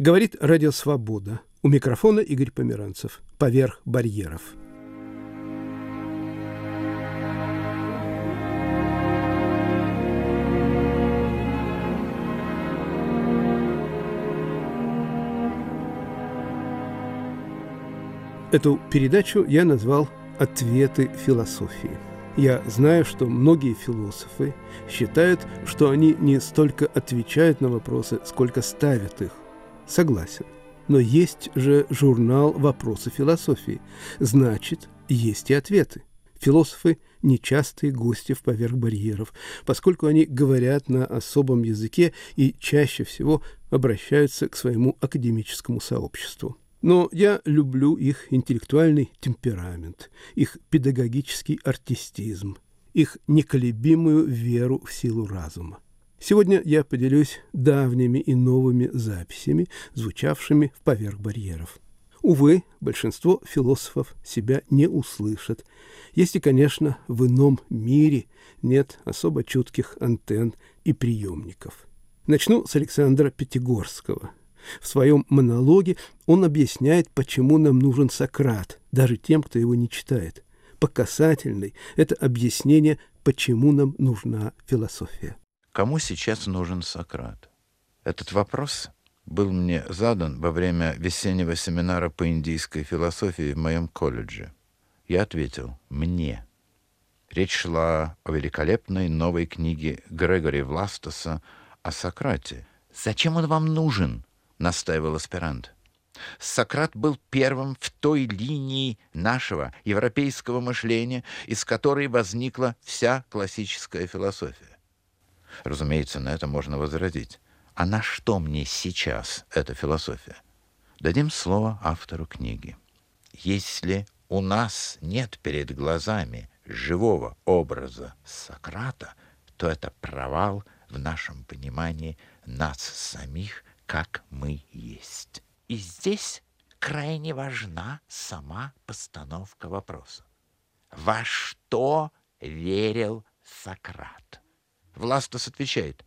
Говорит Радио Свобода. У микрофона Игорь Померанцев. Поверх барьеров. Эту передачу я назвал «Ответы философии». Я знаю, что многие философы считают, что они не столько отвечают на вопросы, сколько ставят их. Согласен. Но есть же журнал «Вопросы философии». Значит, есть и ответы. Философы – нечастые гости в поверх барьеров, поскольку они говорят на особом языке и чаще всего обращаются к своему академическому сообществу. Но я люблю их интеллектуальный темперамент, их педагогический артистизм, их неколебимую веру в силу разума. Сегодня я поделюсь давними и новыми записями, звучавшими в поверх барьеров. Увы, большинство философов себя не услышат, если, конечно, в ином мире нет особо чутких антенн и приемников. Начну с Александра Пятигорского – в своем монологе он объясняет, почему нам нужен Сократ, даже тем, кто его не читает. Показательный – это объяснение, почему нам нужна философия. Кому сейчас нужен Сократ? Этот вопрос был мне задан во время весеннего семинара по индийской философии в моем колледже. Я ответил «мне». Речь шла о великолепной новой книге Грегори Властаса о Сократе. «Зачем он вам нужен?» — настаивал аспирант. Сократ был первым в той линии нашего европейского мышления, из которой возникла вся классическая философия. Разумеется, на это можно возразить. А на что мне сейчас эта философия? Дадим слово автору книги. Если у нас нет перед глазами живого образа Сократа, то это провал в нашем понимании нас самих как мы есть. И здесь крайне важна сама постановка вопроса. Во что верил Сократ? Властос отвечает,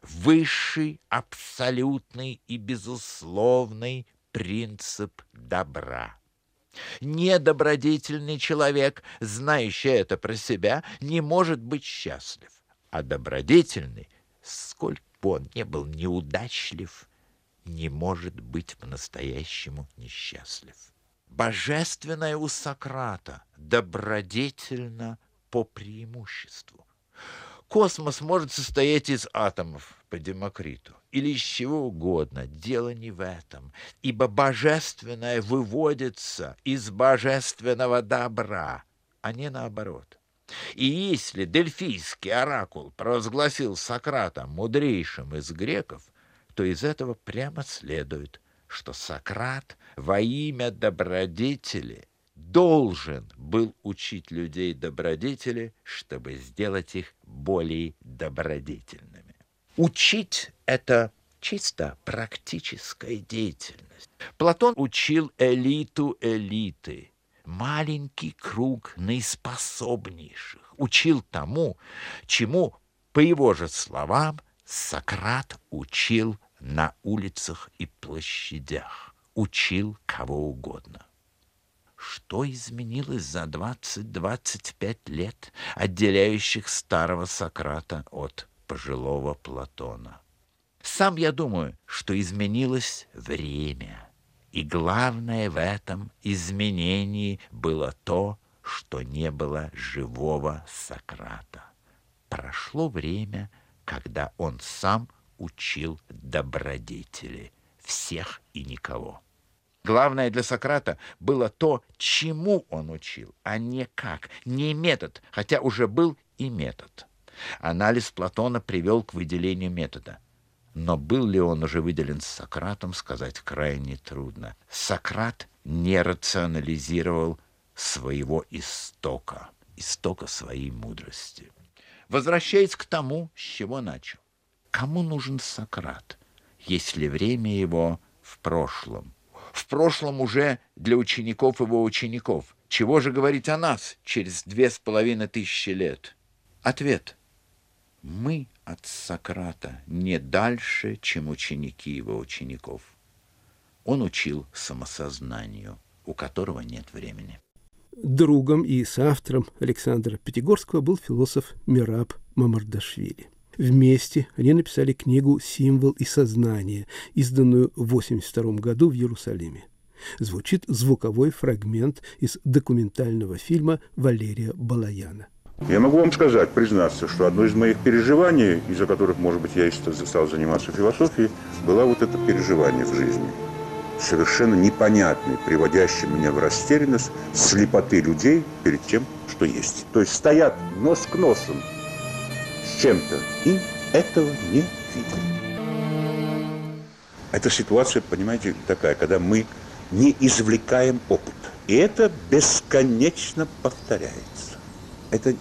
высший, абсолютный и безусловный принцип добра. Недобродетельный человек, знающий это про себя, не может быть счастлив, а добродетельный, сколько бы он не был неудачлив, не может быть по-настоящему несчастлив. Божественное у Сократа добродетельно по преимуществу. Космос может состоять из атомов по Демокриту или из чего угодно. Дело не в этом, ибо божественное выводится из божественного добра, а не наоборот. И если дельфийский оракул провозгласил Сократа мудрейшим из греков, то из этого прямо следует, что Сократ во имя добродетели должен был учить людей добродетели, чтобы сделать их более добродетельными. Учить — это чисто практическая деятельность. Платон учил элиту элиты, маленький круг наиспособнейших, учил тому, чему, по его же словам, Сократ учил на улицах и площадях, учил кого угодно. Что изменилось за 20-25 лет, отделяющих старого Сократа от пожилого Платона? Сам я думаю, что изменилось время. И главное в этом изменении было то, что не было живого Сократа. Прошло время, когда он сам учил добродетели всех и никого. Главное для Сократа было то, чему он учил, а не как, не метод, хотя уже был и метод. Анализ Платона привел к выделению метода. Но был ли он уже выделен Сократом, сказать крайне трудно. Сократ не рационализировал своего истока, истока своей мудрости. Возвращаясь к тому, с чего начал. Кому нужен Сократ, если время его в прошлом? В прошлом уже для учеников его учеников. Чего же говорить о нас через две с половиной тысячи лет? Ответ. Мы от Сократа не дальше, чем ученики его учеников. Он учил самосознанию, у которого нет времени. Другом и соавтором Александра Пятигорского был философ Мираб Мамардашвили. Вместе они написали книгу «Символ и сознание», изданную в 1982 году в Иерусалиме. Звучит звуковой фрагмент из документального фильма Валерия Балаяна. Я могу вам сказать, признаться, что одно из моих переживаний, из-за которых, может быть, я и стал заниматься философией, было вот это переживание в жизни. Совершенно непонятный, приводящий меня в растерянность слепоты людей перед тем, что есть. То есть стоят нос к носу с чем-то и этого не видят. Эта ситуация, понимаете, такая, когда мы не извлекаем опыт. И это бесконечно повторяется. Это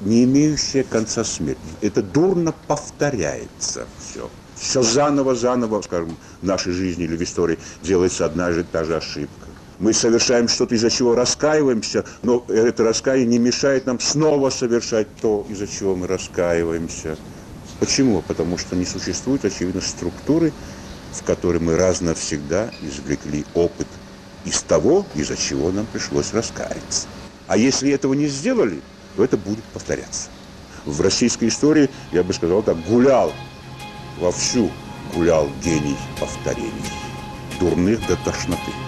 не имеющая конца смерть. Это дурно повторяется все. Все заново, заново, скажем, в нашей жизни или в истории делается одна же та же ошибка. Мы совершаем что-то, из-за чего раскаиваемся, но это раскаяние не мешает нам снова совершать то, из-за чего мы раскаиваемся. Почему? Потому что не существует, очевидно, структуры, в которой мы раз навсегда извлекли опыт из того, из-за чего нам пришлось раскаяться. А если этого не сделали, то это будет повторяться. В российской истории, я бы сказал так, гулял, вовсю гулял гений повторений, дурных до тошноты.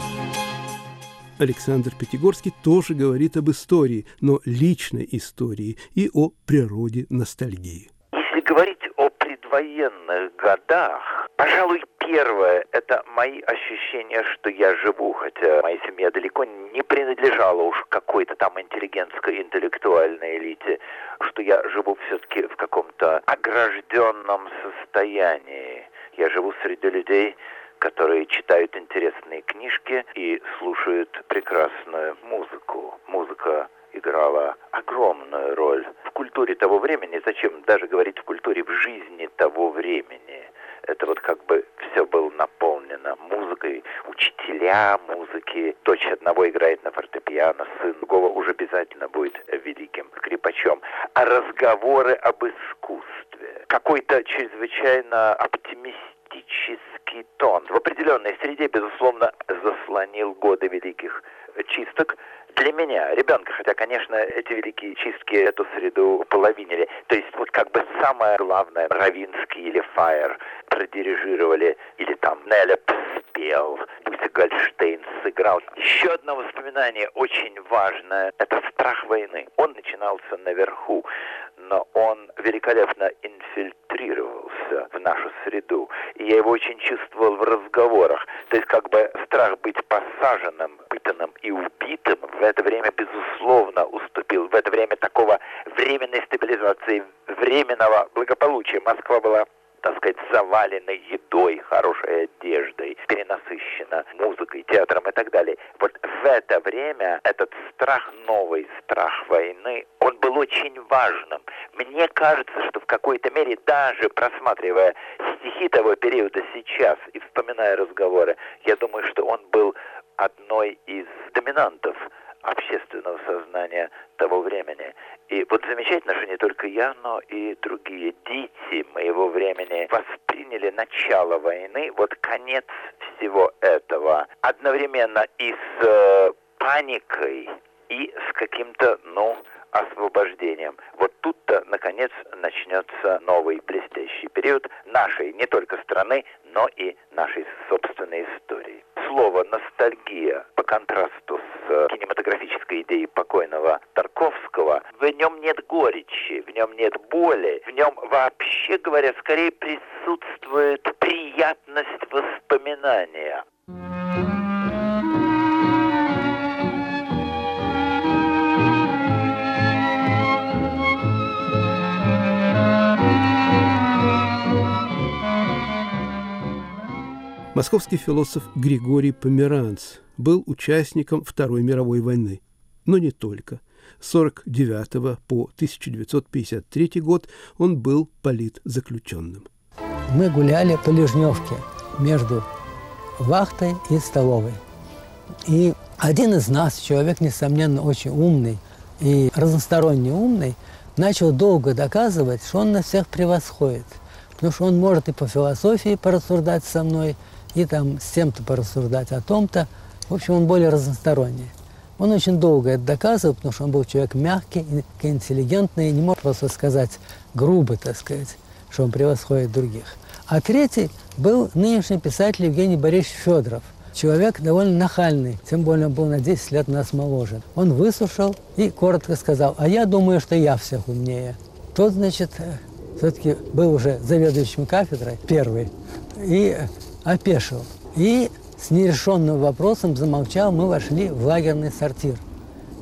Александр Пятигорский тоже говорит об истории, но личной истории и о природе ностальгии. Если говорить о предвоенных годах, пожалуй, первое – это мои ощущения, что я живу, хотя моя семья далеко не принадлежала уж какой-то там интеллигентской, интеллектуальной элите, что я живу все-таки в каком-то огражденном состоянии. Я живу среди людей, которые читают интересные книжки и слушают прекрасную музыку. Музыка играла огромную роль в культуре того времени, зачем даже говорить в культуре, в жизни того времени. Это вот как бы все было наполнено музыкой, учителя музыки. Дочь одного играет на фортепиано, сын другого уже обязательно будет великим скрипачом. А разговоры об искусстве. Какой-то чрезвычайно оптимистический тон. В определенной среде, безусловно, заслонил годы великих чисток для меня, ребенка, хотя, конечно, эти великие чистки эту среду половинили. То есть вот как бы самое главное, Равинский или Фаер продирижировали, или там Нелеп спел, Буся Гольштейн сыграл. Еще одно воспоминание очень важное – это страх войны. Он начинался наверху, но он великолепно инфильтрировался в нашу среду. И я его очень чувствовал в разговорах. То есть как бы страх быть посаженным, пытанным и убитым в это время, безусловно, уступил. В это время такого временной стабилизации, временного благополучия Москва была так сказать, завалена едой, хорошей одеждой, перенасыщена музыкой, театром и так далее. Вот в это время этот страх новый, страх войны, он был очень важным. Мне кажется, что в какой-то мере, даже просматривая стихи того периода сейчас и вспоминая разговоры, я думаю, что он был одной из доминантов общественного сознания того времени. И вот замечательно, что не только я, но и другие дети моего времени восприняли начало войны, вот конец всего этого, одновременно и с э, паникой, и с каким-то, ну, освобождением. Вот тут-то, наконец, начнется новый блестящий период нашей не только страны, но и нашей собственной истории. Слово «ностальгия» по контрасту с э, кинематографической идеей покойного Тарковского, в нем нет горечи, в нем нет боли, в нем, вообще говоря, скорее присутствует приятность воспоминания. Московский философ Григорий Померанц был участником Второй мировой войны, но не только. С 1949 по 1953 год он был политзаключенным. Мы гуляли по Лежневке между вахтой и столовой. И один из нас, человек, несомненно, очень умный и разносторонне умный, начал долго доказывать, что он нас всех превосходит. Потому что он может и по философии порассуждать со мной, и там с тем-то порассуждать о том-то. В общем, он более разносторонний. Он очень долго это доказывал, потому что он был человек мягкий, интеллигентный, и не мог просто сказать грубо, так сказать, что он превосходит других. А третий был нынешний писатель Евгений Борисович Федоров. Человек довольно нахальный, тем более он был на 10 лет нас моложе. Он выслушал и коротко сказал, а я думаю, что я всех умнее. Тот, значит, все-таки был уже заведующим кафедрой, первый, и опешил. И с нерешенным вопросом замолчал, мы вошли в лагерный сортир,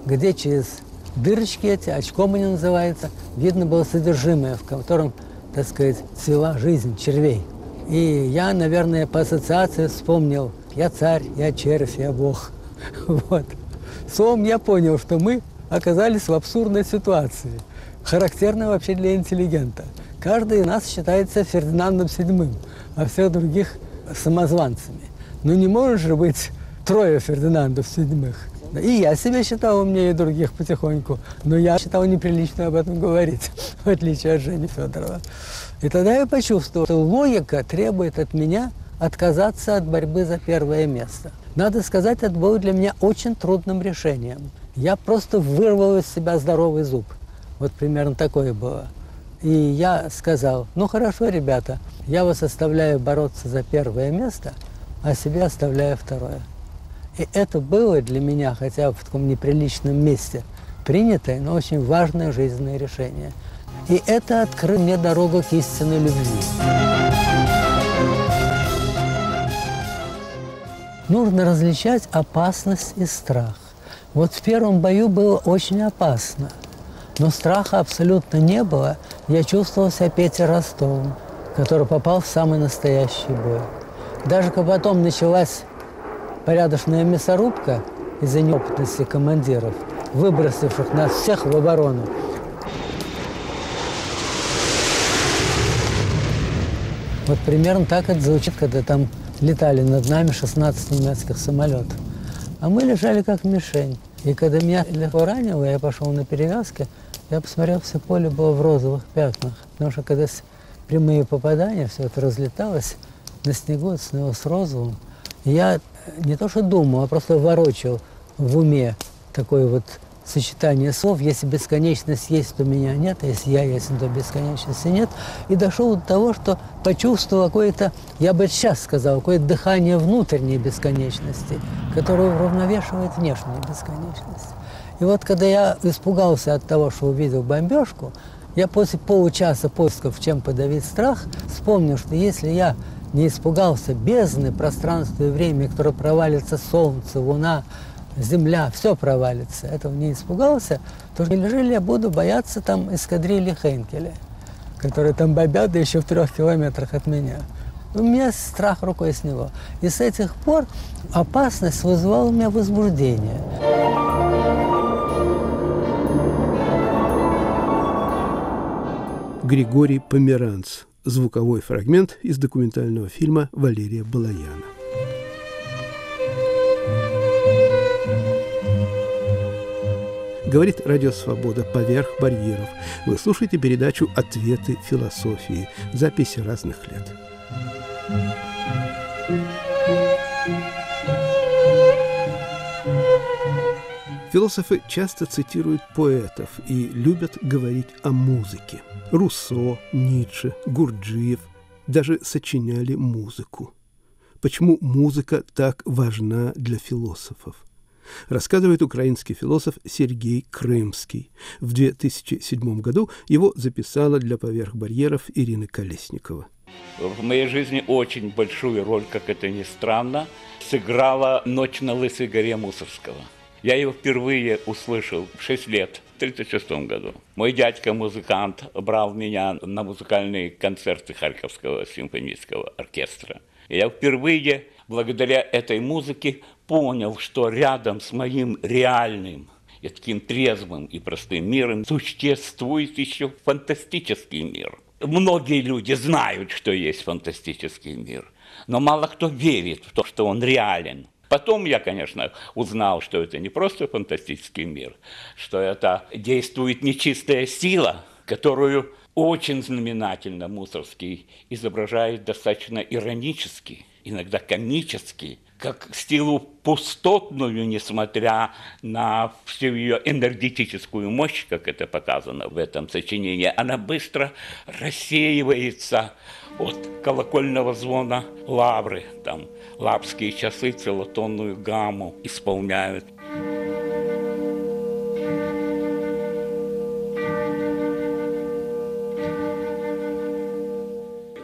где через дырочки эти, очком они называются, видно было содержимое, в котором, так сказать, цвела жизнь червей. И я, наверное, по ассоциации вспомнил «Я царь, я червь, я бог». Вот. Словом, я понял, что мы оказались в абсурдной ситуации, характерной вообще для интеллигента. Каждый из нас считается Фердинандом VII, а всех других – самозванцами. Ну не может же быть трое Фердинандов седьмых. И я себя считал умнее других потихоньку, но я считал неприлично об этом говорить, в отличие от Жени Федорова. И тогда я почувствовал, что логика требует от меня отказаться от борьбы за первое место. Надо сказать, это было для меня очень трудным решением. Я просто вырвал из себя здоровый зуб. Вот примерно такое было. И я сказал, ну хорошо, ребята, я вас оставляю бороться за первое место – а себе оставляя второе. И это было для меня, хотя в таком неприличном месте, принятое, но очень важное жизненное решение. И это открыло мне дорогу к истинной любви. Нужно различать опасность и страх. Вот в первом бою было очень опасно, но страха абсолютно не было. Я чувствовал себя Петей Ростовым, который попал в самый настоящий бой. Даже когда потом началась порядочная мясорубка из-за неопытности командиров, выбросивших нас всех в оборону, Вот примерно так это звучит, когда там летали над нами 16 немецких самолетов. А мы лежали как мишень. И когда меня легко ранило, я пошел на перевязки, я посмотрел, все поле было в розовых пятнах. Потому что когда прямые попадания, все это разлеталось, на снегу, снова с розовым. я не то что думал, а просто ворочал в уме такое вот сочетание слов. Если бесконечность есть, то меня нет, а если я есть, то бесконечности нет. И дошел до того, что почувствовал какое-то, я бы сейчас сказал, какое-то дыхание внутренней бесконечности, которое уравновешивает внешнюю бесконечность. И вот когда я испугался от того, что увидел бомбежку, я после получаса поисков, чем подавить страх, вспомнил, что если я не испугался бездны, пространства и времени, которое провалится солнце, луна, земля, все провалится, этого не испугался, то неужели я буду бояться там эскадрильи Хейнкеля, которые там бомбят, да еще в трех километрах от меня. У меня страх рукой с него. И с этих пор опасность вызывала у меня возбуждение. Григорий Померанц Звуковой фрагмент из документального фильма Валерия Балаяна. Говорит Радио Свобода «Поверх барьеров». Вы слушаете передачу «Ответы философии». Записи разных лет. Философы часто цитируют поэтов и любят говорить о музыке. Руссо, Ницше, Гурджиев даже сочиняли музыку. Почему музыка так важна для философов? Рассказывает украинский философ Сергей Крымский. В 2007 году его записала для «Поверх барьеров» Ирина Колесникова. В моей жизни очень большую роль, как это ни странно, сыграла «Ночь на Лысой горе» Мусорского – я его впервые услышал в 6 лет, 1936 году. Мой дядька-музыкант брал меня на музыкальные концерты Харьковского симфонического оркестра. И я впервые, благодаря этой музыке, понял, что рядом с моим реальным и таким трезвым и простым миром существует еще фантастический мир. Многие люди знают, что есть фантастический мир, но мало кто верит в то, что он реален. Потом я, конечно, узнал, что это не просто фантастический мир, что это действует нечистая сила, которую очень знаменательно Мусорский изображает достаточно иронически. иногда комический, как стилу пустотную, несмотря на всю ее энергетическую мощь, как это показано в этом сочинении, она быстро рассеивается от колокольного звона лавры. Там лапские часы целотонную гамму исполняют.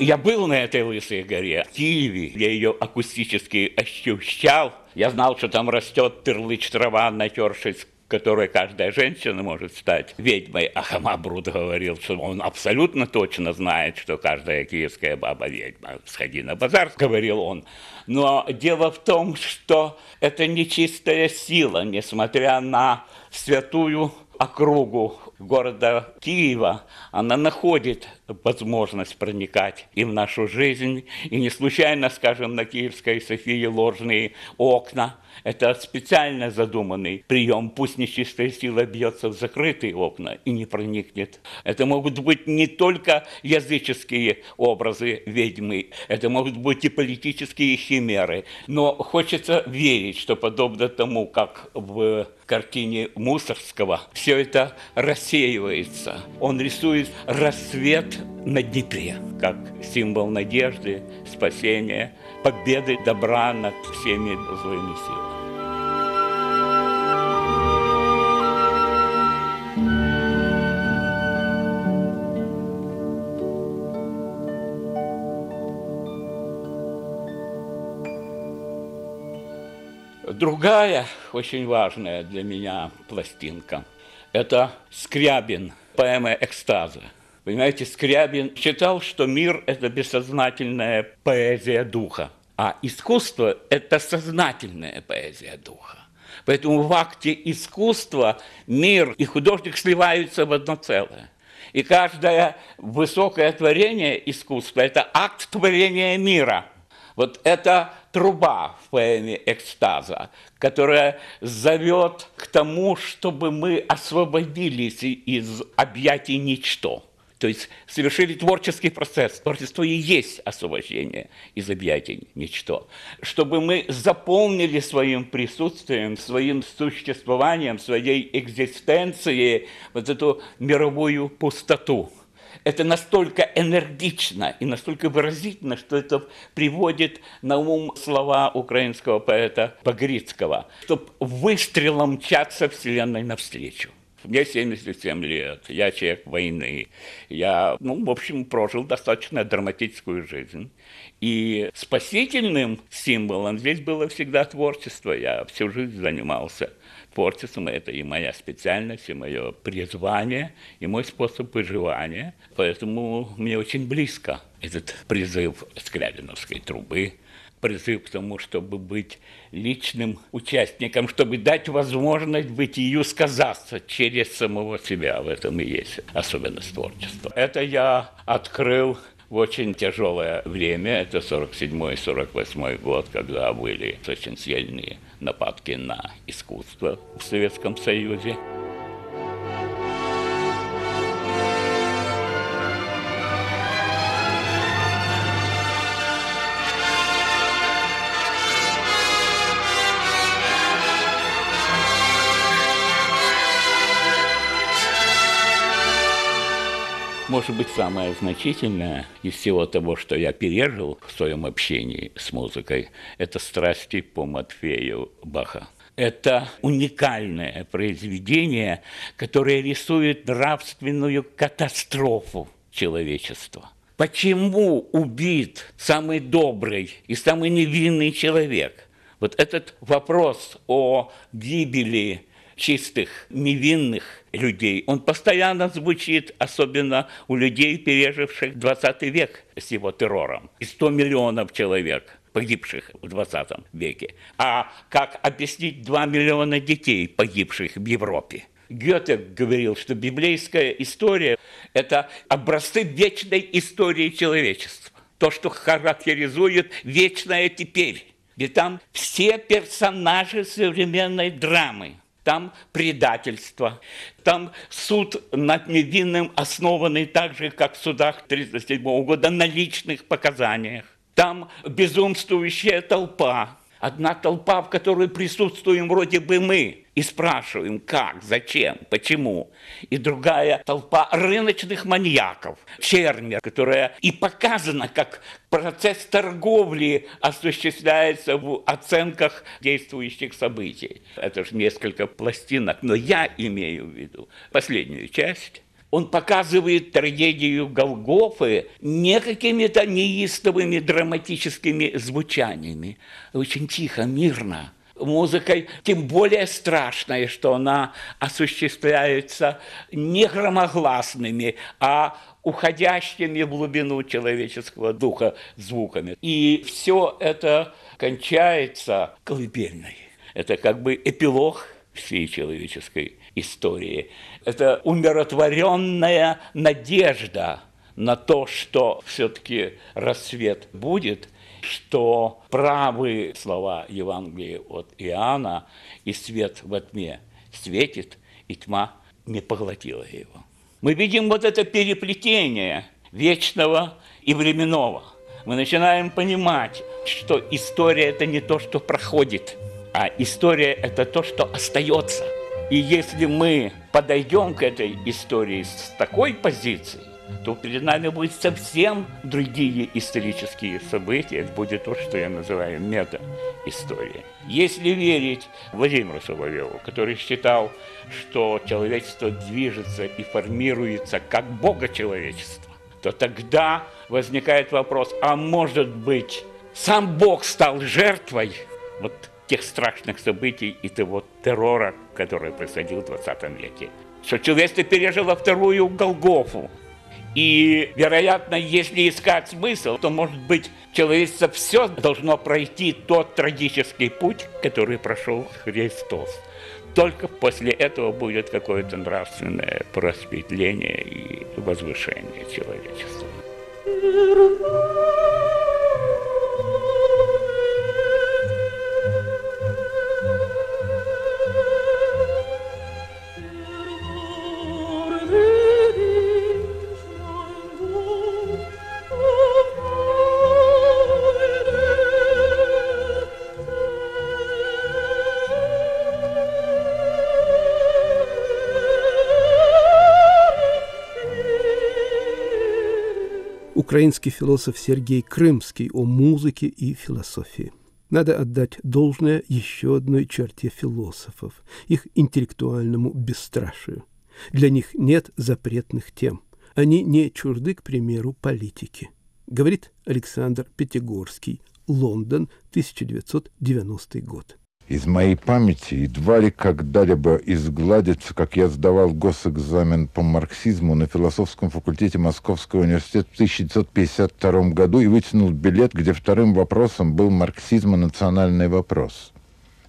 Я был на этой Лысой горе, в Киеве. Я ее акустически ощущал. Я знал, что там растет тырлыч трава, натершись которой каждая женщина может стать ведьмой. А Хамабруд говорил, что он абсолютно точно знает, что каждая киевская баба ведьма. «Сходи на базар», — говорил он. Но дело в том, что это нечистая сила, несмотря на святую округу города Киева, она находит возможность проникать и в нашу жизнь. И не случайно, скажем, на Киевской Софии ложные окна. Это специально задуманный прием. Пусть нечистая сила бьется в закрытые окна и не проникнет. Это могут быть не только языческие образы ведьмы, это могут быть и политические химеры. Но хочется верить, что подобно тому, как в картине Мусорского все это рассеивается. Он рисует рассвет на Днепре, как символ надежды, спасения, победы добра над всеми злыми силами. Другая очень важная для меня пластинка – это Скрябин, поэма «Экстаза». Понимаете, Скрябин считал, что мир – это бессознательная поэзия духа, а искусство – это сознательная поэзия духа. Поэтому в акте искусства мир и художник сливаются в одно целое. И каждое высокое творение искусства – это акт творения мира. Вот это труба в поэме «Экстаза», которая зовет к тому, чтобы мы освободились из объятий ничто. То есть совершили творческий процесс. Творчество и есть освобождение из объятий ничто. Чтобы мы заполнили своим присутствием, своим существованием, своей экзистенцией вот эту мировую пустоту. Это настолько энергично и настолько выразительно, что это приводит на ум слова украинского поэта Погрицкого, чтобы выстрелом мчаться Вселенной навстречу. Мне 77 лет, я человек войны. Я, ну, в общем, прожил достаточно драматическую жизнь. И спасительным символом здесь было всегда творчество. Я всю жизнь занимался творчеством. Это и моя специальность, и мое призвание, и мой способ выживания. Поэтому мне очень близко этот призыв Скрябиновской трубы – призыв к тому, чтобы быть личным участником, чтобы дать возможность бытию сказаться через самого себя. В этом и есть особенность творчества. Это я открыл в очень тяжелое время, это 47-48 год, когда были очень сильные нападки на искусство в Советском Союзе. Может быть, самое значительное из всего того, что я пережил в своем общении с музыкой, это страсти по Матфею Баха. Это уникальное произведение, которое рисует нравственную катастрофу человечества. Почему убит самый добрый и самый невинный человек? Вот этот вопрос о гибели чистых, невинных людей. Он постоянно звучит, особенно у людей, переживших 20 век с его террором. И 100 миллионов человек погибших в 20 веке. А как объяснить 2 миллиона детей, погибших в Европе? Гёте говорил, что библейская история – это образцы вечной истории человечества. То, что характеризует вечное теперь. Ведь там все персонажи современной драмы – там предательство, там суд над невинным, основанный так же, как в судах 1937 года, на личных показаниях. Там безумствующая толпа, одна толпа, в которой присутствуем вроде бы мы, и спрашиваем, как, зачем, почему. И другая толпа рыночных маньяков, фермер, которая и показана, как процесс торговли осуществляется в оценках действующих событий. Это же несколько пластинок, но я имею в виду последнюю часть. Он показывает трагедию Голгофы не какими-то неистовыми драматическими звучаниями, очень тихо, мирно, музыкой, тем более страшной, что она осуществляется не громогласными, а уходящими в глубину человеческого духа звуками. И все это кончается колыбельной. Это как бы эпилог всей человеческой истории. Это умиротворенная надежда на то, что все-таки рассвет будет, что правы слова Евангелия от Иоанна, и свет во тьме светит, и тьма не поглотила его. Мы видим вот это переплетение вечного и временного. Мы начинаем понимать, что история – это не то, что проходит, а история – это то, что остается – и если мы подойдем к этой истории с такой позиции, то перед нами будут совсем другие исторические события. Это будет то, что я называю мета-история. Если верить Владимиру Соловьеву, который считал, что человечество движется и формируется как Бога человечества, то тогда возникает вопрос, а может быть, сам Бог стал жертвой вот тех страшных событий и того террора, который происходил в 20 веке. Что человечество пережило вторую Голгофу. И, вероятно, если искать смысл, то, может быть, человечество все должно пройти тот трагический путь, который прошел Христос. Только после этого будет какое-то нравственное просветление и возвышение человечества. Украинский философ Сергей Крымский о музыке и философии. Надо отдать должное еще одной черте философов – их интеллектуальному бесстрашию. Для них нет запретных тем. Они не чужды, к примеру, политики. Говорит Александр Пятигорский, Лондон, 1990 год из моей памяти едва ли когда-либо изгладится, как я сдавал госэкзамен по марксизму на философском факультете Московского университета в 1952 году и вытянул билет, где вторым вопросом был марксизм и национальный вопрос.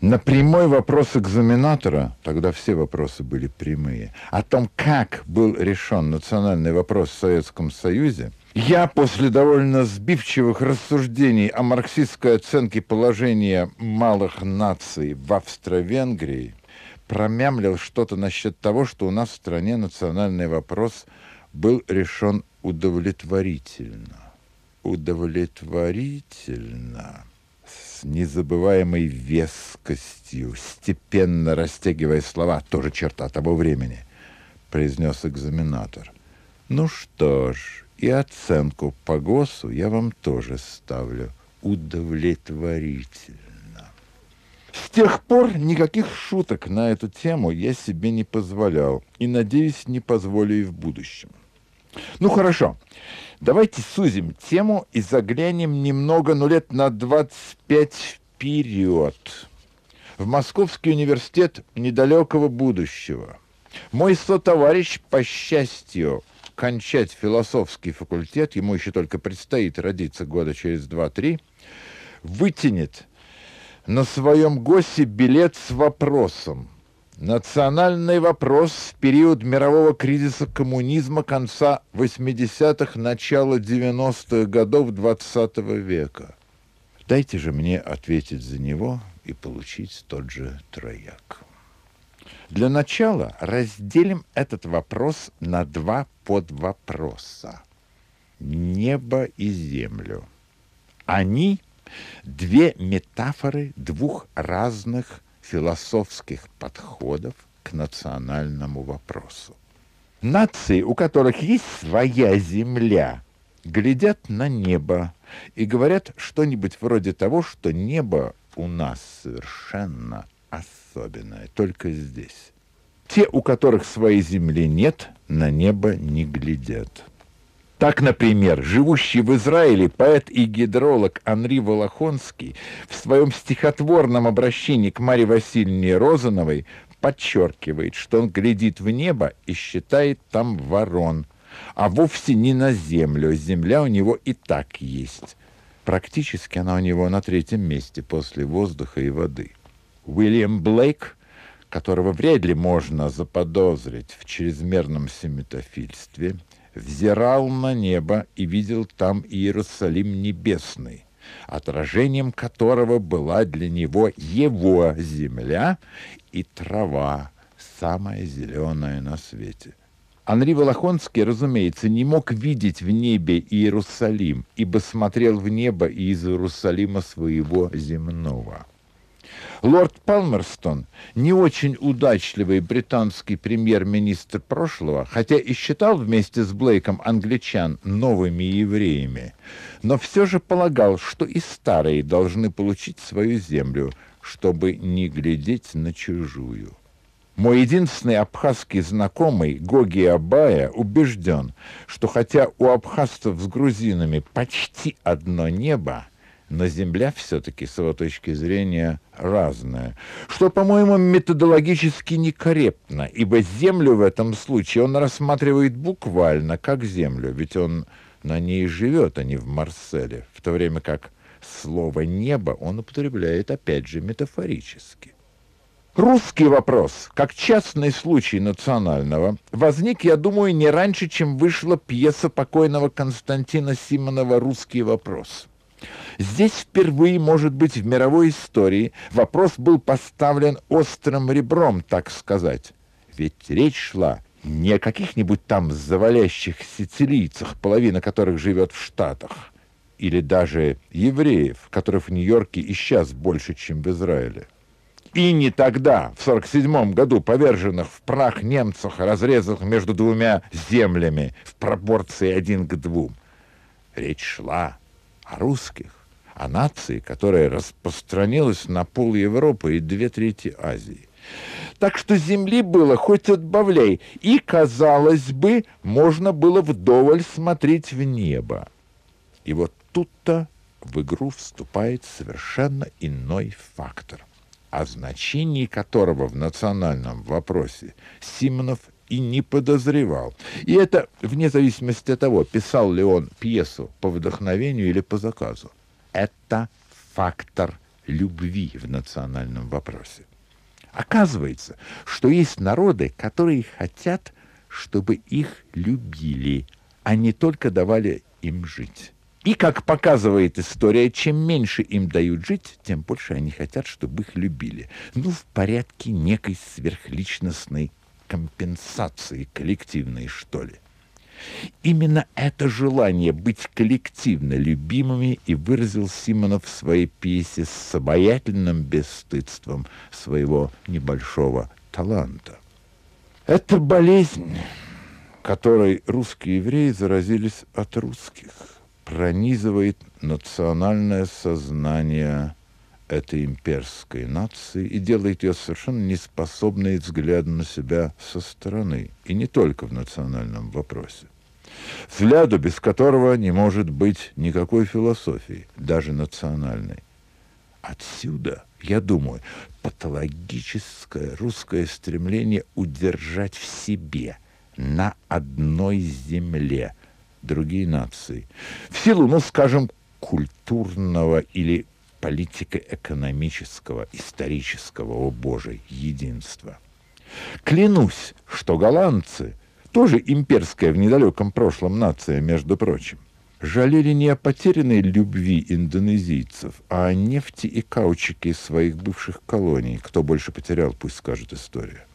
На прямой вопрос экзаменатора, тогда все вопросы были прямые, о том, как был решен национальный вопрос в Советском Союзе, я после довольно сбивчивых рассуждений о марксистской оценке положения малых наций в Австро-Венгрии промямлил что-то насчет того, что у нас в стране национальный вопрос был решен удовлетворительно. Удовлетворительно. С незабываемой вескостью, степенно растягивая слова, тоже черта того времени, произнес экзаменатор. Ну что ж, и оценку по ГОСу я вам тоже ставлю удовлетворительно. С тех пор никаких шуток на эту тему я себе не позволял и, надеюсь, не позволю и в будущем. Ну хорошо, давайте сузим тему и заглянем немного, ну лет на 25 вперед. В Московский университет недалекого будущего. Мой сотоварищ, по счастью, кончать философский факультет, ему еще только предстоит родиться года через два-три, вытянет на своем ГОСе билет с вопросом. Национальный вопрос в период мирового кризиса коммунизма конца 80-х, начала 90-х годов 20 -го века. Дайте же мне ответить за него и получить тот же трояк. Для начала разделим этот вопрос на два подвопроса. Небо и землю. Они – две метафоры двух разных философских подходов к национальному вопросу. Нации, у которых есть своя земля, глядят на небо и говорят что-нибудь вроде того, что небо у нас совершенно особенное, только здесь. Те, у которых своей земли нет, на небо не глядят. Так, например, живущий в Израиле поэт и гидролог Анри Волохонский в своем стихотворном обращении к Марии Васильевне Розановой подчеркивает, что он глядит в небо и считает там ворон, а вовсе не на землю. Земля у него и так есть. Практически она у него на третьем месте после воздуха и воды. Уильям Блейк, которого вряд ли можно заподозрить в чрезмерном семитофильстве, взирал на небо и видел там Иерусалим небесный, отражением которого была для него его земля и трава, самая зеленая на свете. Анри Волохонский, разумеется, не мог видеть в небе Иерусалим, ибо смотрел в небо из Иерусалима своего земного. Лорд Палмерстон, не очень удачливый британский премьер-министр прошлого, хотя и считал вместе с Блейком англичан новыми евреями, но все же полагал, что и старые должны получить свою землю, чтобы не глядеть на чужую. Мой единственный абхазский знакомый, Гоги Абая, убежден, что хотя у абхазцев с грузинами почти одно небо, но Земля все-таки, с его точки зрения, разная. Что, по-моему, методологически некорректно, ибо Землю в этом случае он рассматривает буквально как Землю, ведь он на ней живет, а не в Марселе, в то время как слово «небо» он употребляет, опять же, метафорически. Русский вопрос, как частный случай национального, возник, я думаю, не раньше, чем вышла пьеса покойного Константина Симонова «Русский вопрос». Здесь впервые, может быть, в мировой истории вопрос был поставлен острым ребром, так сказать. Ведь речь шла не о каких-нибудь там завалящих сицилийцах, половина которых живет в Штатах, или даже евреев, которых в Нью-Йорке и сейчас больше, чем в Израиле. И не тогда, в 47 году, поверженных в прах немцах, разрезанных между двумя землями в пропорции один к двум. Речь шла о русских, о нации, которая распространилась на пол Европы и две трети Азии. Так что земли было хоть отбавляй, и, казалось бы, можно было вдоволь смотреть в небо. И вот тут-то в игру вступает совершенно иной фактор, о значении которого в национальном вопросе Симонов и не подозревал. И это вне зависимости от того, писал ли он пьесу по вдохновению или по заказу. Это фактор любви в национальном вопросе. Оказывается, что есть народы, которые хотят, чтобы их любили, а не только давали им жить. И, как показывает история, чем меньше им дают жить, тем больше они хотят, чтобы их любили. Ну, в порядке некой сверхличностной компенсации коллективной, что ли. Именно это желание быть коллективно любимыми и выразил Симонов в своей пьесе с обаятельным бесстыдством своего небольшого таланта. Это болезнь, которой русские евреи заразились от русских, пронизывает национальное сознание этой имперской нации и делает ее совершенно неспособной взгляду на себя со стороны, и не только в национальном вопросе. Взгляду, без которого не может быть никакой философии, даже национальной. Отсюда, я думаю, патологическое русское стремление удержать в себе на одной земле другие нации. В силу, ну, скажем, культурного или политико-экономического, исторического, о Божий, единства. Клянусь, что голландцы, тоже имперская в недалеком прошлом нация, между прочим, жалели не о потерянной любви индонезийцев, а о нефти и каучике своих бывших колоний. Кто больше потерял, пусть скажет история.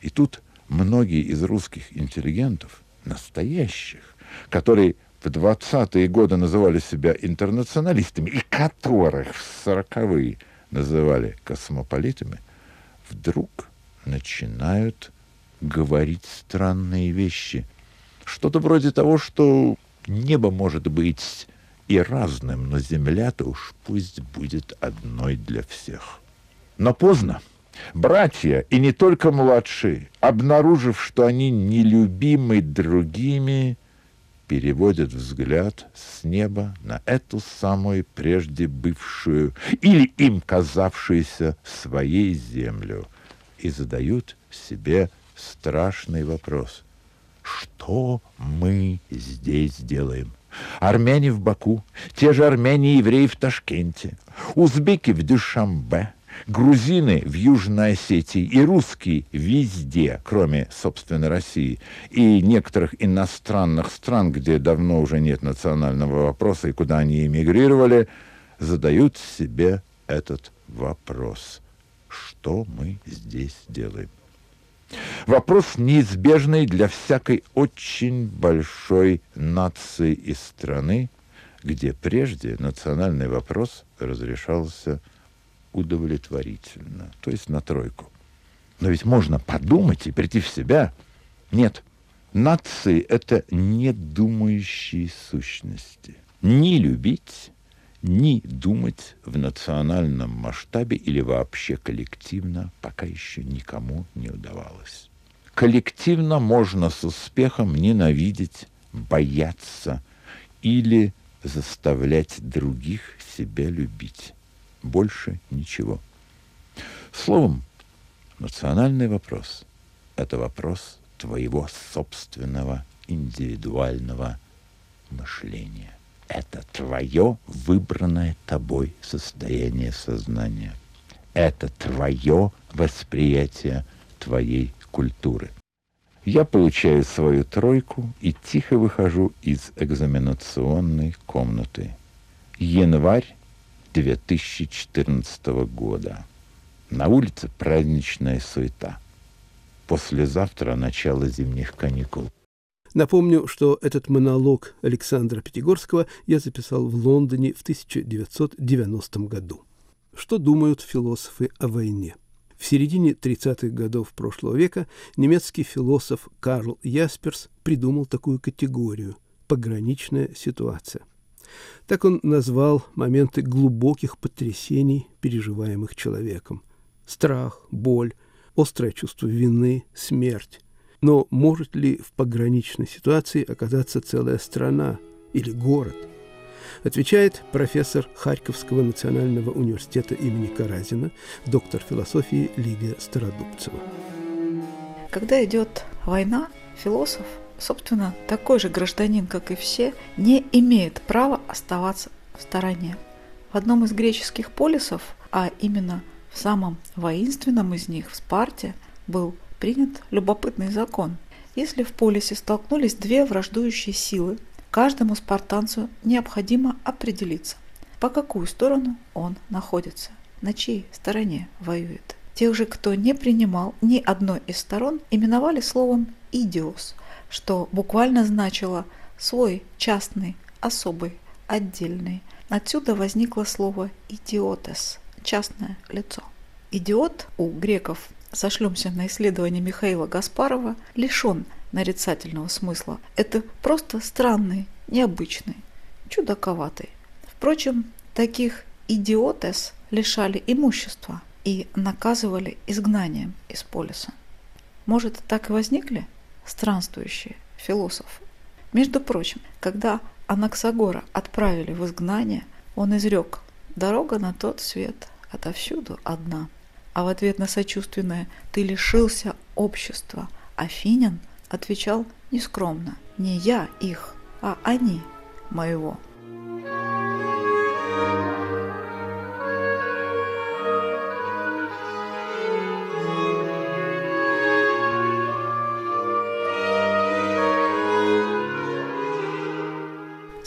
И тут многие из русских интеллигентов, настоящих, которые в 20-е годы называли себя интернационалистами, и которых в 40-е называли космополитами, вдруг начинают говорить странные вещи. Что-то вроде того, что небо может быть и разным, но земля-то уж пусть будет одной для всех. Но поздно. Братья, и не только младшие, обнаружив, что они нелюбимы другими, переводят взгляд с неба на эту самую прежде бывшую или им казавшуюся своей землю и задают себе страшный вопрос. Что мы здесь делаем? Армяне в Баку, те же армяне и евреи в Ташкенте, узбеки в Дюшамбе, грузины в Южной Осетии и русские везде, кроме, собственно, России и некоторых иностранных стран, где давно уже нет национального вопроса и куда они эмигрировали, задают себе этот вопрос. Что мы здесь делаем? Вопрос неизбежный для всякой очень большой нации и страны, где прежде национальный вопрос разрешался удовлетворительно, то есть на тройку. Но ведь можно подумать и прийти в себя. Нет, нации — это недумающие сущности. Ни любить, ни думать в национальном масштабе или вообще коллективно пока еще никому не удавалось. Коллективно можно с успехом ненавидеть, бояться или заставлять других себя любить. Больше ничего. Словом, национальный вопрос – это вопрос твоего собственного индивидуального мышления. Это твое выбранное тобой состояние сознания. Это твое восприятие твоей культуры. Я получаю свою тройку и тихо выхожу из экзаменационной комнаты. Январь 2014 года. На улице праздничная суета. Послезавтра начало зимних каникул. Напомню, что этот монолог Александра Пятигорского я записал в Лондоне в 1990 году. Что думают философы о войне? В середине 30-х годов прошлого века немецкий философ Карл Ясперс придумал такую категорию – пограничная ситуация. Так он назвал моменты глубоких потрясений, переживаемых человеком. Страх, боль, острое чувство вины, смерть. Но может ли в пограничной ситуации оказаться целая страна или город? Отвечает профессор Харьковского национального университета имени Каразина, доктор философии Лидия Стародубцева. Когда идет война, философ, собственно, такой же гражданин, как и все, не имеет права оставаться в стороне. В одном из греческих полисов, а именно в самом воинственном из них, в Спарте, был принят любопытный закон. Если в полисе столкнулись две враждующие силы, каждому спартанцу необходимо определиться, по какую сторону он находится, на чьей стороне воюет. Тех же, кто не принимал ни одной из сторон, именовали словом «идиос», что буквально значило «свой, частный, особый, отдельный». Отсюда возникло слово «идиотес» – частное лицо. Идиот у греков сошлемся на исследование Михаила Гаспарова, лишен нарицательного смысла. Это просто странный, необычный, чудаковатый. Впрочем, таких идиотес лишали имущества и наказывали изгнанием из полиса. Может, так и возникли странствующие философы? Между прочим, когда Анаксагора отправили в изгнание, он изрек «Дорога на тот свет отовсюду одна». А в ответ на сочувственное «ты лишился общества», Афинян отвечал нескромно «не я их, а они моего».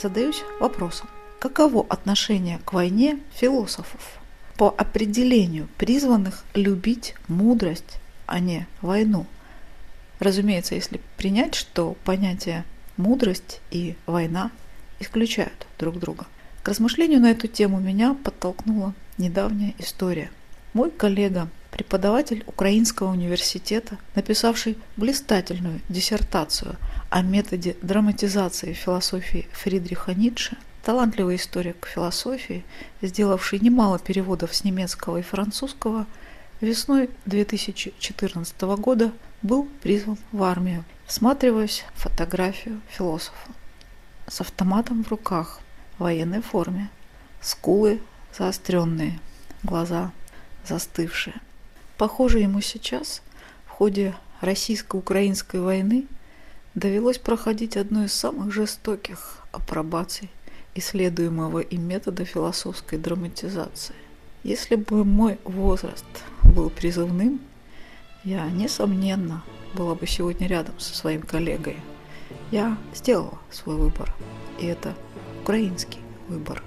Задаюсь вопросом, каково отношение к войне философов? по определению призванных любить мудрость, а не войну. Разумеется, если принять, что понятие мудрость и война исключают друг друга. К размышлению на эту тему меня подтолкнула недавняя история. Мой коллега, преподаватель Украинского университета, написавший блистательную диссертацию о методе драматизации философии Фридриха Ницше, талантливый историк философии, сделавший немало переводов с немецкого и французского, весной 2014 года был призван в армию. Всматриваясь в фотографию философа с автоматом в руках, в военной форме, скулы заостренные, глаза застывшие. Похоже, ему сейчас в ходе российско-украинской войны довелось проходить одну из самых жестоких апробаций исследуемого им метода философской драматизации. Если бы мой возраст был призывным, я, несомненно, была бы сегодня рядом со своим коллегой. Я сделала свой выбор, и это украинский выбор.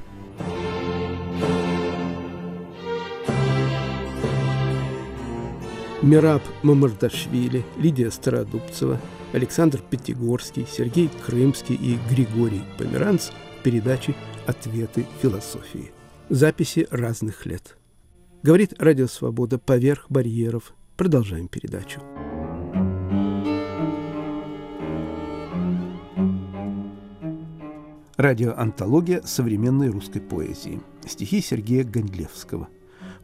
Мираб Мамардашвили, Лидия Стародубцева, Александр Пятигорский, Сергей Крымский и Григорий Померанц в передаче «Ответы философии». Записи разных лет. Говорит Радио Свобода поверх барьеров. Продолжаем передачу. Радиоантология современной русской поэзии. Стихи Сергея Гондлевского.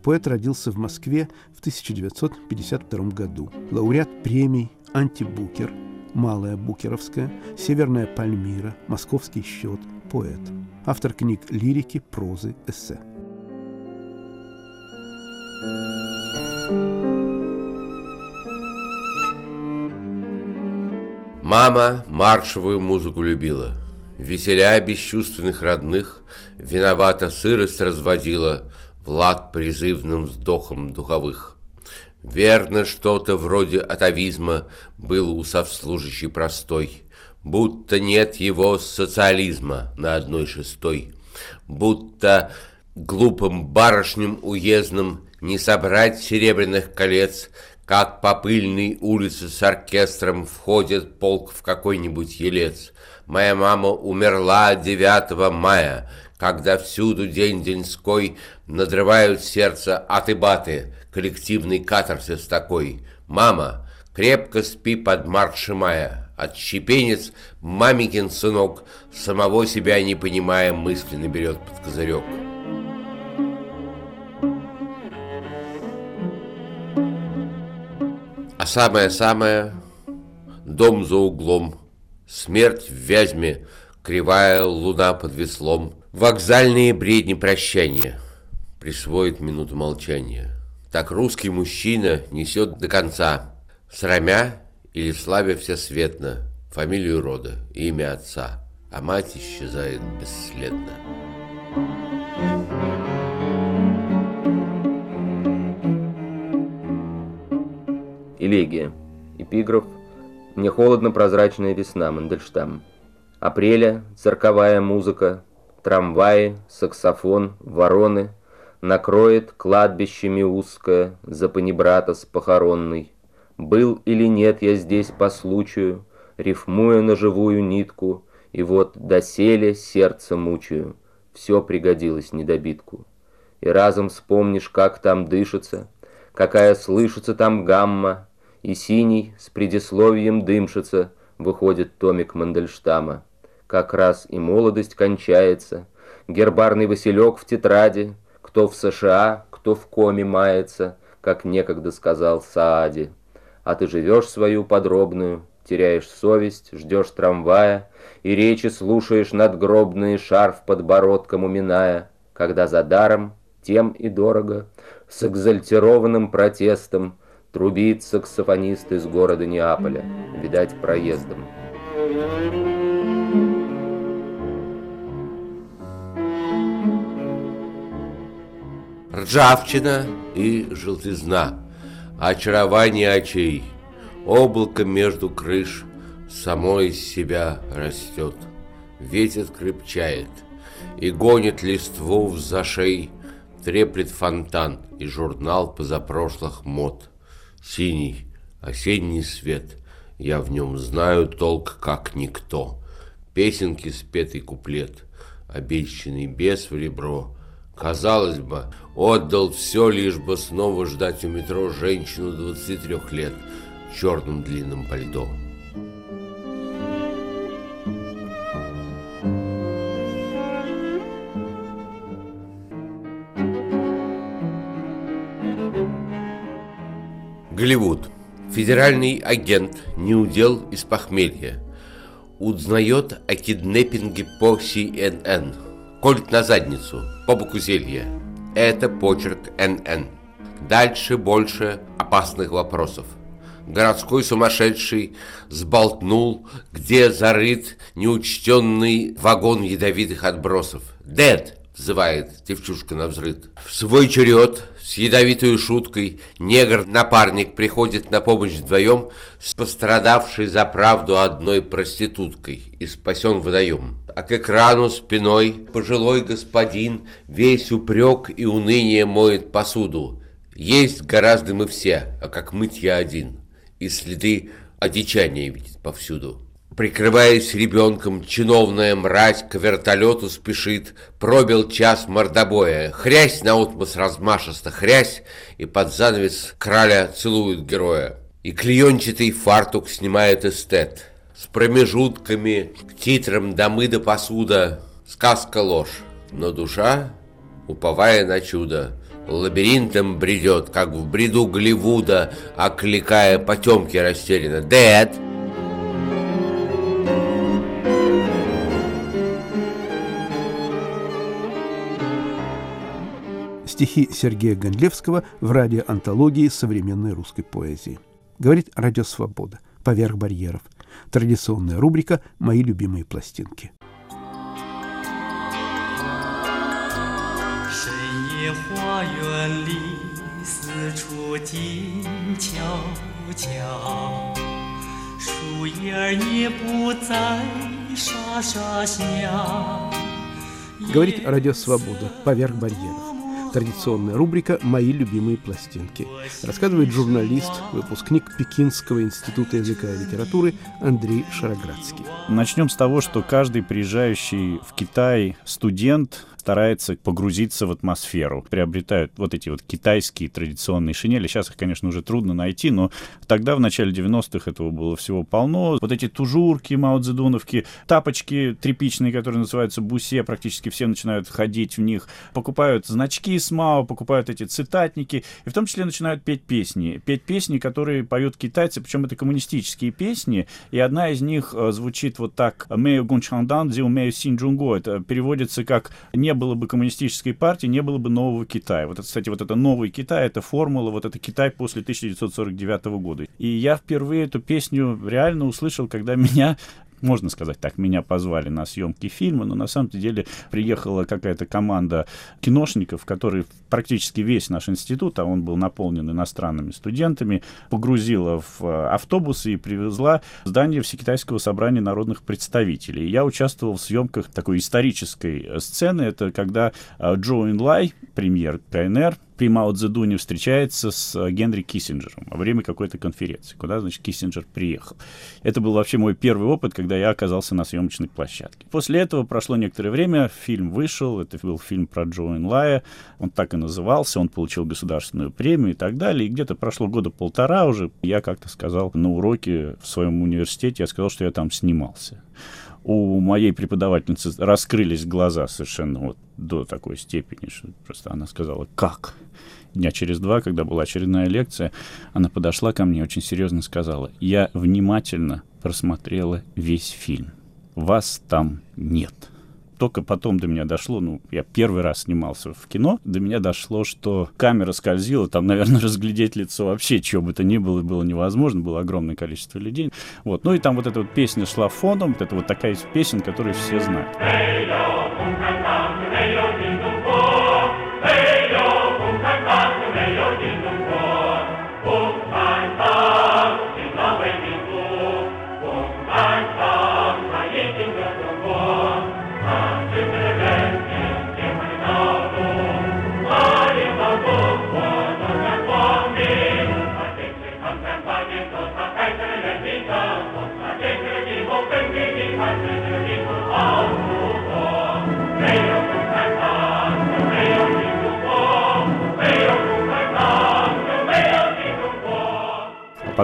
Поэт родился в Москве в 1952 году. Лауреат премий «Антибукер», «Малая Букеровская», «Северная Пальмира», «Московский счет», поэт. Автор книг лирики, прозы, эссе. Мама маршевую музыку любила – Веселя бесчувственных родных, Виновата сырость разводила Влад призывным вздохом духовых. Верно, что-то вроде атовизма Был у совслужащей простой, Будто нет его социализма На одной шестой, Будто глупым барышням уездным Не собрать серебряных колец, Как по пыльной улице с оркестром Входит полк в какой-нибудь елец — Моя мама умерла 9 мая, когда всюду день деньской надрывают сердце аты-баты, коллективный катарсис такой. Мама, крепко спи под марши мая, отщепенец, мамикин сынок, самого себя не понимая, мысленно берет под козырек. А самое-самое — дом за углом — Смерть в Вязьме, кривая луна под веслом, Вокзальные бредни прощания Присвоит минуту молчания. Так русский мужчина несет до конца, Срамя или славя всесветно Фамилию рода имя отца, А мать исчезает бесследно. Элегия. Эпиграф мне холодно прозрачная весна, Мандельштам. Апреля, цирковая музыка, трамваи, саксофон, вороны, Накроет кладбищами узкое, за панибрата с похоронной. Был или нет я здесь по случаю, рифмуя на живую нитку, И вот доселе сердце мучаю, все пригодилось недобитку. И разом вспомнишь, как там дышится, какая слышится там гамма, и синий с предисловием дымшится выходит томик Мандельштама. Как раз и молодость кончается, гербарный Василек в тетради, кто в США, кто в коме мается, как некогда сказал Саади. А ты живешь свою подробную, теряешь совесть, ждешь трамвая, и речи слушаешь надгробные, шарф подбородком уминая, когда за даром, тем и дорого, с экзальтированным протестом Трубит саксофонист из города Неаполя, видать, проездом. Ржавчина и желтизна, очарование очей, облако между крыш само из себя растет. Ветер крепчает и гонит листву в зашей, треплет фонтан и журнал позапрошлых мод. Синий, осенний свет, я в нем знаю толк, как никто. Песенки спетый куплет, обещанный бес в ребро. Казалось бы, отдал все, лишь бы снова ждать у метро женщину 23 лет в черном длинном пальто. Голливуд. Федеральный агент не удел из похмелья. Узнает о киднеппинге по CNN. Колет на задницу, по боку зелья. Это почерк НН. Дальше больше опасных вопросов. Городской сумасшедший сболтнул, где зарыт неучтенный вагон ядовитых отбросов. «Дед!» — взывает девчушка на взрыв. В свой черед с ядовитой шуткой негр-напарник приходит на помощь вдвоем с пострадавшей за правду одной проституткой и спасен вдвоем. А к экрану спиной пожилой господин весь упрек и уныние моет посуду. Есть гораздо мы все, а как мыть я один. И следы одичания видит повсюду. Прикрываясь ребенком, чиновная мразь к вертолету спешит, пробил час мордобоя, хрясь на наотмас размашисто, хрясь, и под занавес краля целует героя. И клеенчатый фартук снимает эстет. С промежутками к титрам домы до посуда, сказка ложь, но душа, уповая на чудо, лабиринтом бредет, как в бреду Голливуда, окликая потемки растерянно «Дэд!» Стихи Сергея Гондлевского в радиоантологии современной русской поэзии. Говорит Радио Свобода. Поверх барьеров. Традиционная рубрика «Мои любимые пластинки». 深夜花园里，四处静悄悄，树叶儿也不再沙沙响。 Говорит Радио Свобода. Поверх барьеров. Традиционная рубрика «Мои любимые пластинки». Рассказывает журналист, выпускник Пекинского института языка и литературы Андрей Шароградский. Начнем с того, что каждый приезжающий в Китай студент старается погрузиться в атмосферу. Приобретают вот эти вот китайские традиционные шинели. Сейчас их, конечно, уже трудно найти, но тогда, в начале 90-х, этого было всего полно. Вот эти тужурки, маудзедуновки, тапочки тряпичные, которые называются бусе, практически все начинают ходить в них. Покупают значки с Мао, покупают эти цитатники, и в том числе начинают петь песни. Петь песни, которые поют китайцы, причем это коммунистические песни, и одна из них э, звучит вот так «Мэю гунчандан дзю мэю синджунго». Это переводится как «не было бы коммунистической партии, не было бы нового Китая». Вот, кстати, вот это «новый Китай», это формула, вот это Китай после 1949 года. И я впервые эту песню реально услышал, когда меня можно сказать так, меня позвали на съемки фильма, но на самом деле приехала какая-то команда киношников, которые практически весь наш институт, а он был наполнен иностранными студентами, погрузила в э, автобусы и привезла в здание Всекитайского собрания народных представителей. Я участвовал в съемках такой исторической э, сцены. Это когда э, Джо Инлай, премьер КНР, при Мао Цзэдуне встречается с э, Генри Киссинджером во время какой-то конференции, куда, значит, Киссинджер приехал. Это был вообще мой первый опыт, когда я оказался на съемочной площадке. После этого прошло некоторое время, фильм вышел, это был фильм про Джо Инлая, он так и назывался, он получил государственную премию и так далее, и где-то прошло года полтора уже, я как-то сказал на уроке в своем университете, я сказал, что я там снимался у моей преподавательницы раскрылись глаза совершенно вот до такой степени, что просто она сказала, как? Дня через два, когда была очередная лекция, она подошла ко мне очень серьезно сказала, я внимательно просмотрела весь фильм. Вас там нет только потом до меня дошло, ну, я первый раз снимался в кино, до меня дошло, что камера скользила, там, наверное, разглядеть лицо вообще чего бы то ни было, было невозможно, было огромное количество людей. Вот, ну и там вот эта вот песня шла фоном, вот это вот такая из песен, которые все знают.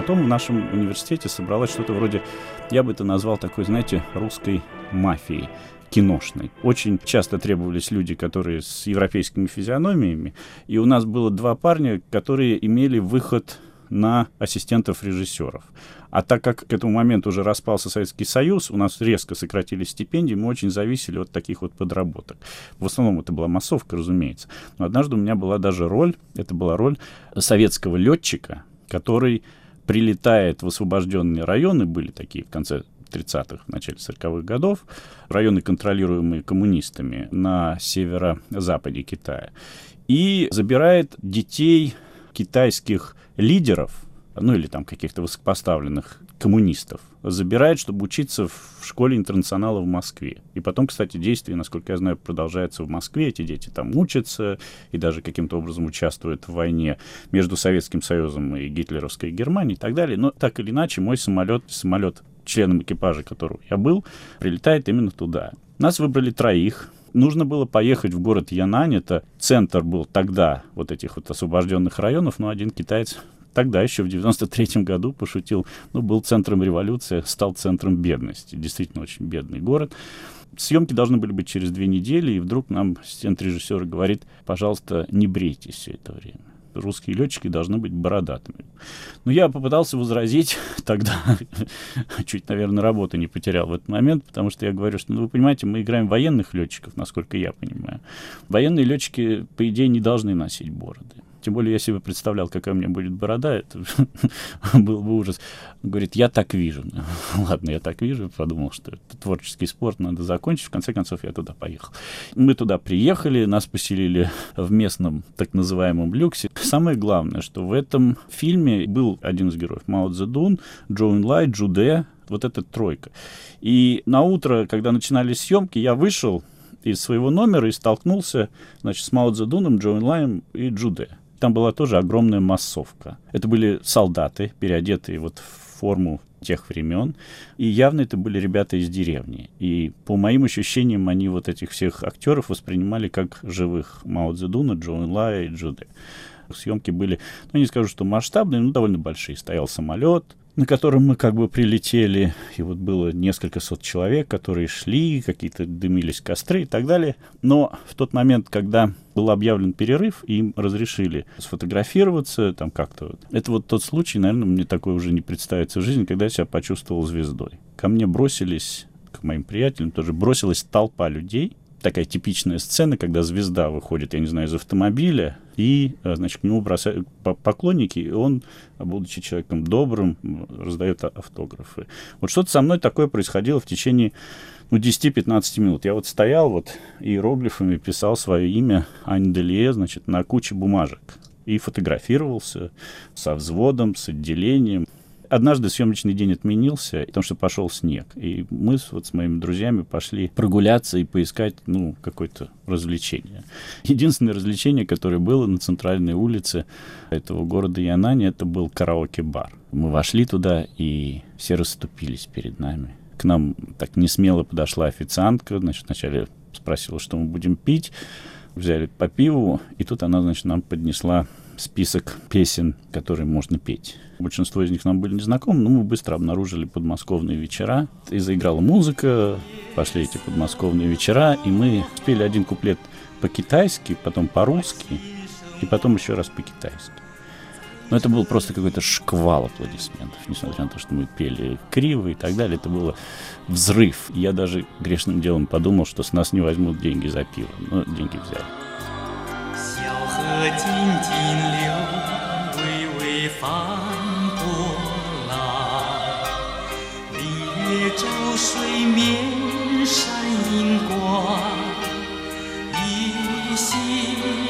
Потом в нашем университете собралось что-то вроде, я бы это назвал такой, знаете, русской мафией киношной. Очень часто требовались люди, которые с европейскими физиономиями, и у нас было два парня, которые имели выход на ассистентов режиссеров. А так как к этому моменту уже распался Советский Союз, у нас резко сократились стипендии, мы очень зависели от таких вот подработок. В основном это была массовка, разумеется. Но однажды у меня была даже роль, это была роль советского летчика, который прилетает в освобожденные районы, были такие в конце 30-х, начале 40-х годов, районы, контролируемые коммунистами на северо-западе Китая, и забирает детей китайских лидеров, ну или там каких-то высокопоставленных коммунистов, забирает, чтобы учиться в школе интернационала в Москве. И потом, кстати, действие, насколько я знаю, продолжается в Москве. Эти дети там учатся и даже каким-то образом участвуют в войне между Советским Союзом и гитлеровской Германией и так далее. Но так или иначе, мой самолет, самолет членом экипажа которого я был, прилетает именно туда. Нас выбрали троих, нужно было поехать в город Янань. Это центр был тогда вот этих вот освобожденных районов, но один китаец тогда еще в 93-м году пошутил, ну, был центром революции, стал центром бедности. Действительно очень бедный город. Съемки должны были быть через две недели, и вдруг нам ассистент режиссера говорит, пожалуйста, не брейтесь все это время русские летчики должны быть бородатыми. Но я попытался возразить тогда, чуть, наверное, работы не потерял в этот момент, потому что я говорю, что, ну, вы понимаете, мы играем военных летчиков, насколько я понимаю. Военные летчики, по идее, не должны носить бороды. Тем более я себе представлял, какая у меня будет борода. Это был бы ужас. Он говорит, я так вижу. Ладно, я так вижу. Подумал, что это творческий спорт, надо закончить. В конце концов, я туда поехал. Мы туда приехали, нас поселили в местном так называемом люксе. Самое главное, что в этом фильме был один из героев Мао Цзэдун, Джоун Лай, Джуде, вот эта тройка. И на утро, когда начинались съемки, я вышел из своего номера и столкнулся, значит, с Мао Цзэдуном, Джоун Лаем и Джуде. Там была тоже огромная массовка. Это были солдаты, переодетые вот в форму тех времен. И явно это были ребята из деревни. И по моим ощущениям, они вот этих всех актеров воспринимали как живых Мао Цзэдуна, Джо Лая и Джуде. Съемки были, ну, не скажу, что масштабные, но довольно большие. Стоял самолет, на котором мы как бы прилетели, и вот было несколько сот человек, которые шли, какие-то дымились костры и так далее. Но в тот момент, когда был объявлен перерыв, им разрешили сфотографироваться, там как-то. Это вот тот случай, наверное, мне такое уже не представится в жизни, когда я себя почувствовал звездой. Ко мне бросились, к моим приятелям тоже бросилась толпа людей, такая типичная сцена, когда звезда выходит, я не знаю, из автомобиля, и, э, значит, к нему бросают поклонники, и он, будучи человеком добрым, раздает автографы. Вот что-то со мной такое происходило в течение ну, 10-15 минут. Я вот стоял вот иероглифами, писал свое имя Ань значит, на куче бумажек и фотографировался со взводом, с отделением. Однажды съемочный день отменился, потому что пошел снег. И мы вот с моими друзьями пошли прогуляться и поискать, ну, какое-то развлечение. Единственное развлечение, которое было на центральной улице этого города Янани, это был караоке-бар. Мы вошли туда, и все расступились перед нами. К нам так не смело подошла официантка, значит, вначале спросила, что мы будем пить. Взяли по пиву, и тут она, значит, нам поднесла список песен, которые можно петь. Большинство из них нам были незнакомы, но мы быстро обнаружили подмосковные вечера. И заиграла музыка, пошли эти подмосковные вечера, и мы спели один куплет по-китайски, потом по-русски, и потом еще раз по-китайски. Но это был просто какой-то шквал аплодисментов, несмотря на то, что мы пели криво и так далее. Это было взрыв. Я даже грешным делом подумал, что с нас не возьмут деньги за пиво. Но деньги взяли. 河静静流，微微泛波浪。烈照水面闪银光，依稀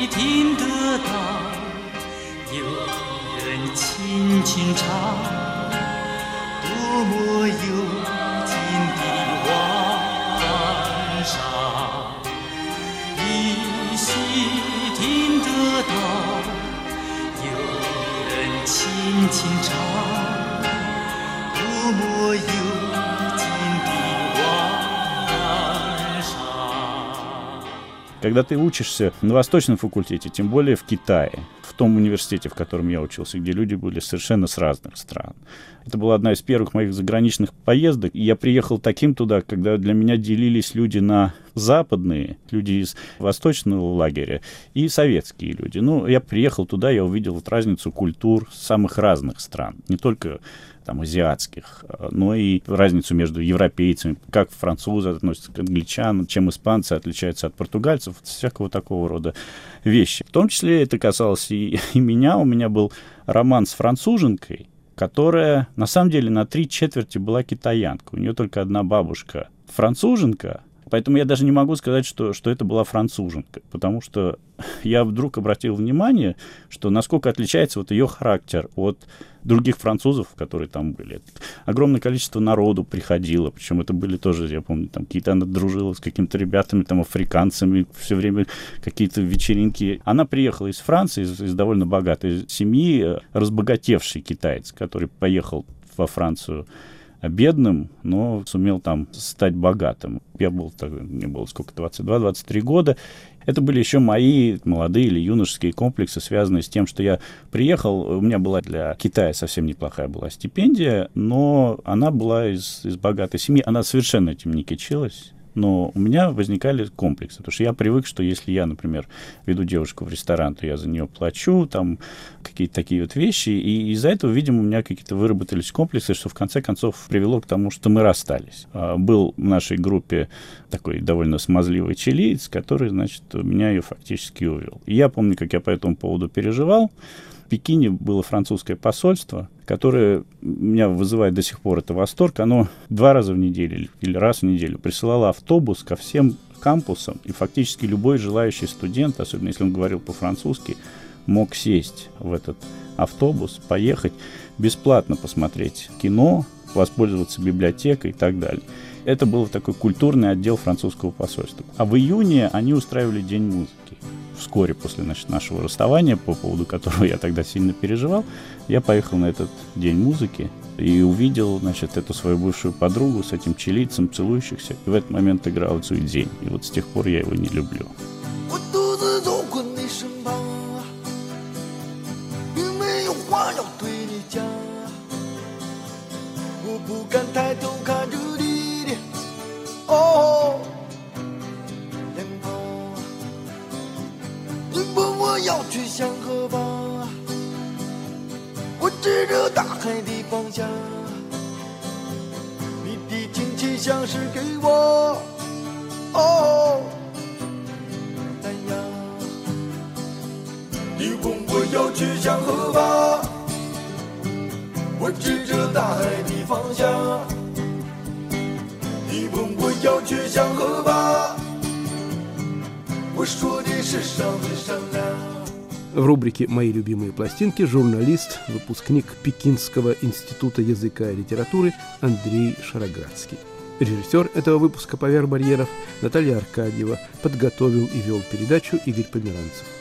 听得到有人轻轻唱，多么幽。轻唱，多么幽静的晚上。Когда ты учишься на восточном факультете, тем более в Китае, в том университете, в котором я учился, где люди были совершенно с разных стран. Это была одна из первых моих заграничных поездок. И я приехал таким туда, когда для меня делились люди на западные, люди из восточного лагеря и советские люди. Ну, я приехал туда, я увидел вот разницу культур самых разных стран. Не только там, азиатских, но и разницу между европейцами, как французы относятся к англичанам, чем испанцы отличаются от португальцев, всякого такого рода вещи. В том числе это касалось и, и меня. У меня был роман с француженкой, которая на самом деле на три четверти была китаянка. У нее только одна бабушка француженка, Поэтому я даже не могу сказать, что, что это была француженка, потому что я вдруг обратил внимание, что насколько отличается вот ее характер от других французов, которые там были. Огромное количество народу приходило, причем это были тоже, я помню, там какие-то она дружила с какими-то ребятами, там, африканцами, все время какие-то вечеринки. Она приехала из Франции, из, из довольно богатой семьи, э, разбогатевший китаец, который поехал во Францию бедным, но сумел там стать богатым. Я был, мне было сколько, 22-23 года. Это были еще мои молодые или юношеские комплексы, связанные с тем, что я приехал, у меня была для Китая совсем неплохая была стипендия, но она была из, из богатой семьи, она совершенно этим не кичилась но у меня возникали комплексы, потому что я привык, что если я, например, веду девушку в ресторан, то я за нее плачу, там какие-то такие вот вещи, и из-за этого, видимо, у меня какие-то выработались комплексы, что в конце концов привело к тому, что мы расстались. А, был в нашей группе такой довольно смазливый чилиец, который, значит, меня ее фактически увел. И я помню, как я по этому поводу переживал, Пекине было французское посольство, которое меня вызывает до сих пор это восторг. Оно два раза в неделю или раз в неделю присылало автобус ко всем кампусам, и фактически любой желающий студент, особенно если он говорил по-французски, мог сесть в этот автобус, поехать бесплатно посмотреть кино, воспользоваться библиотекой и так далее. Это был такой культурный отдел французского посольства. А в июне они устраивали День музыки вскоре после значит, нашего расставания, по поводу которого я тогда сильно переживал, я поехал на этот день музыки и увидел, значит, эту свою бывшую подругу с этим чилийцем, целующихся. И в этот момент играл Цуйдзень. И вот с тех пор я его не люблю. 海的方向，你的亲切像是给我哦赞扬。你问我要去向何方？我指着大海的方向。你问我要去向何方？我说的是上的善良。В рубрике «Мои любимые пластинки» журналист, выпускник Пекинского института языка и литературы Андрей Шароградский. Режиссер этого выпуска «Поверх барьеров» Наталья Аркадьева подготовил и вел передачу Игорь Померанцев.